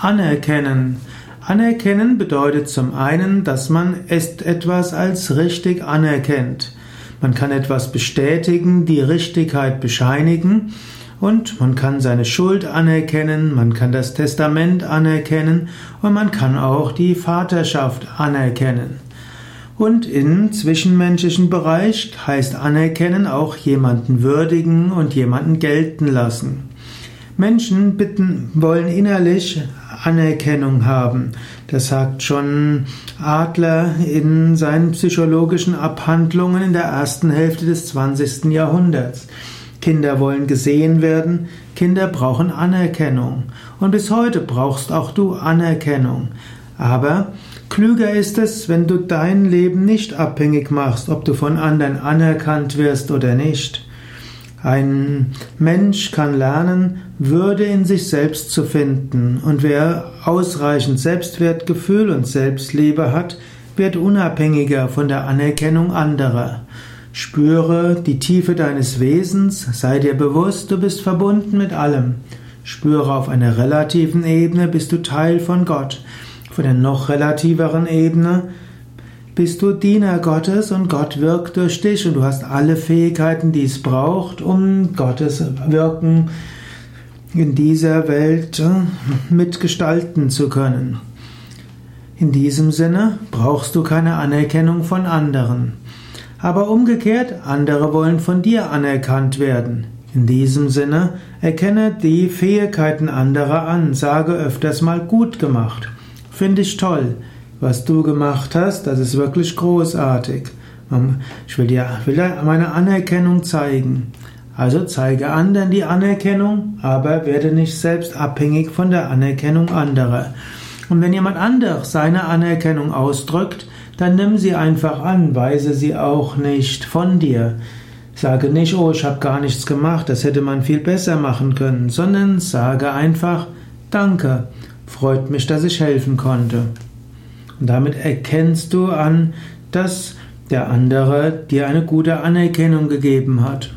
Anerkennen. Anerkennen bedeutet zum einen, dass man etwas als richtig anerkennt. Man kann etwas bestätigen, die Richtigkeit bescheinigen und man kann seine Schuld anerkennen, man kann das Testament anerkennen und man kann auch die Vaterschaft anerkennen. Und im zwischenmenschlichen Bereich heißt anerkennen auch jemanden würdigen und jemanden gelten lassen. Menschen bitten, wollen innerlich Anerkennung haben. Das sagt schon Adler in seinen psychologischen Abhandlungen in der ersten Hälfte des 20. Jahrhunderts. Kinder wollen gesehen werden, Kinder brauchen Anerkennung. Und bis heute brauchst auch du Anerkennung. Aber klüger ist es, wenn du dein Leben nicht abhängig machst, ob du von anderen anerkannt wirst oder nicht. Ein Mensch kann lernen, Würde in sich selbst zu finden, und wer ausreichend Selbstwertgefühl und Selbstliebe hat, wird unabhängiger von der Anerkennung anderer. Spüre die Tiefe deines Wesens, sei dir bewusst, du bist verbunden mit allem. Spüre auf einer relativen Ebene, bist du Teil von Gott. Von der noch relativeren Ebene bist du Diener Gottes und Gott wirkt durch dich und du hast alle Fähigkeiten, die es braucht, um Gottes Wirken in dieser Welt äh, mitgestalten zu können. In diesem Sinne brauchst du keine Anerkennung von anderen. Aber umgekehrt, andere wollen von dir anerkannt werden. In diesem Sinne, erkenne die Fähigkeiten anderer an, sage öfters mal gut gemacht. Finde ich toll. Was du gemacht hast, das ist wirklich großartig. Ich will dir, will dir meine Anerkennung zeigen. Also zeige anderen die Anerkennung, aber werde nicht selbst abhängig von der Anerkennung anderer. Und wenn jemand anderes seine Anerkennung ausdrückt, dann nimm sie einfach an, weise sie auch nicht von dir. Sage nicht, oh, ich habe gar nichts gemacht, das hätte man viel besser machen können, sondern sage einfach, danke, freut mich, dass ich helfen konnte. Und damit erkennst du an, dass der andere dir eine gute Anerkennung gegeben hat.